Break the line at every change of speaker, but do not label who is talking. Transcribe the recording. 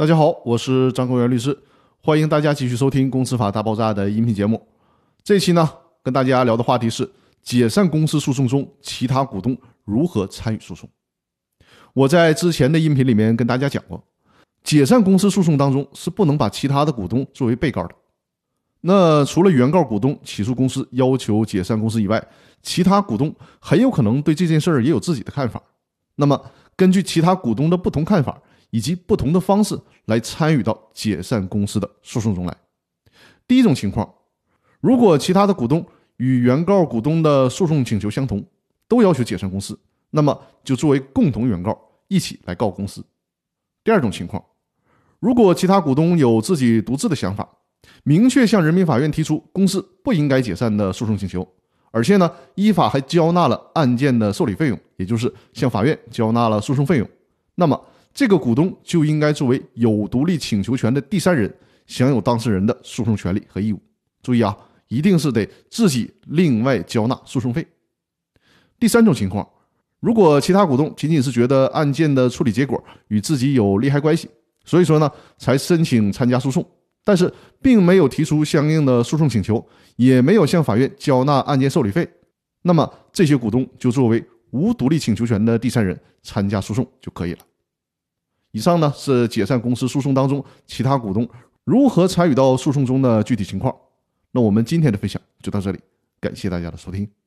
大家好，我是张公元律师，欢迎大家继续收听《公司法大爆炸》的音频节目。这期呢，跟大家聊的话题是解散公司诉讼中其他股东如何参与诉讼。我在之前的音频里面跟大家讲过，解散公司诉讼当中是不能把其他的股东作为被告的。那除了原告股东起诉公司要求解散公司以外，其他股东很有可能对这件事儿也有自己的看法。那么，根据其他股东的不同看法。以及不同的方式来参与到解散公司的诉讼中来。第一种情况，如果其他的股东与原告股东的诉讼请求相同，都要求解散公司，那么就作为共同原告一起来告公司。第二种情况，如果其他股东有自己独自的想法，明确向人民法院提出公司不应该解散的诉讼请求，而且呢依法还交纳了案件的受理费用，也就是向法院交纳了诉讼费用，那么。这个股东就应该作为有独立请求权的第三人，享有当事人的诉讼权利和义务。注意啊，一定是得自己另外交纳诉讼费。第三种情况，如果其他股东仅仅是觉得案件的处理结果与自己有利害关系，所以说呢才申请参加诉讼，但是并没有提出相应的诉讼请求，也没有向法院交纳案件受理费，那么这些股东就作为无独立请求权的第三人参加诉讼就可以了。以上呢是解散公司诉讼当中其他股东如何参与到诉讼中的具体情况。那我们今天的分享就到这里，感谢大家的收听。